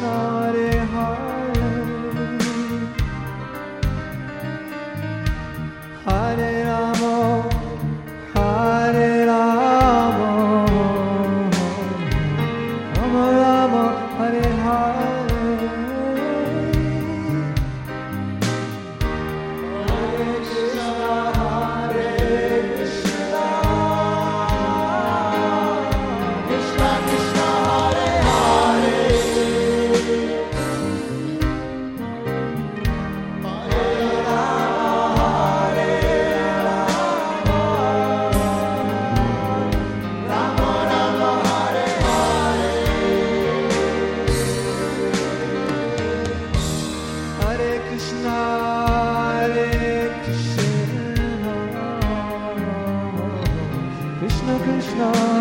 not it. know.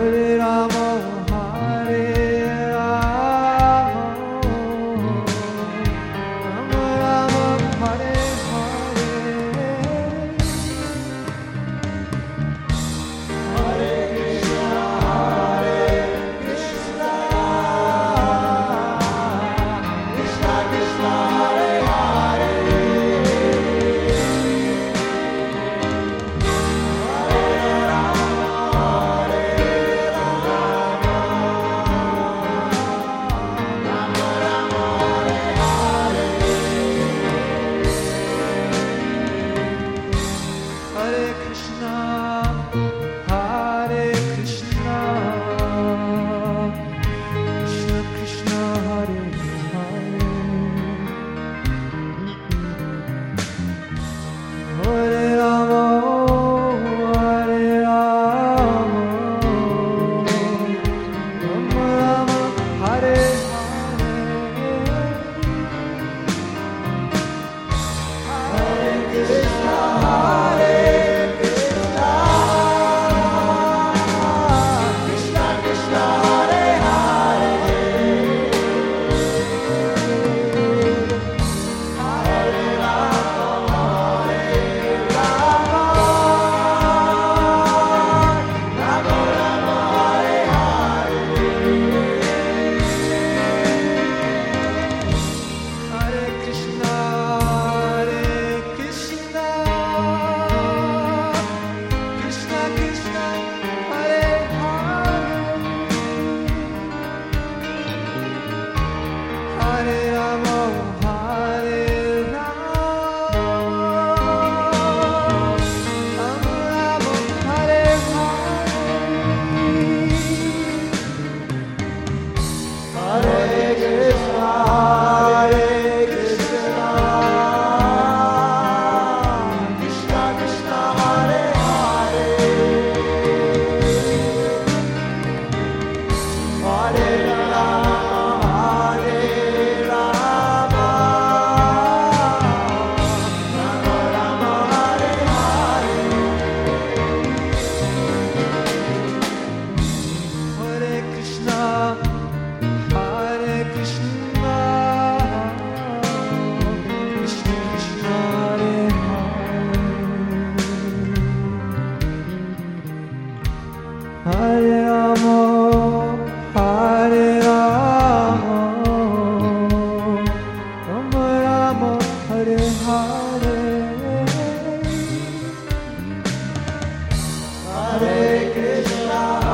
Hare Hare Krishna.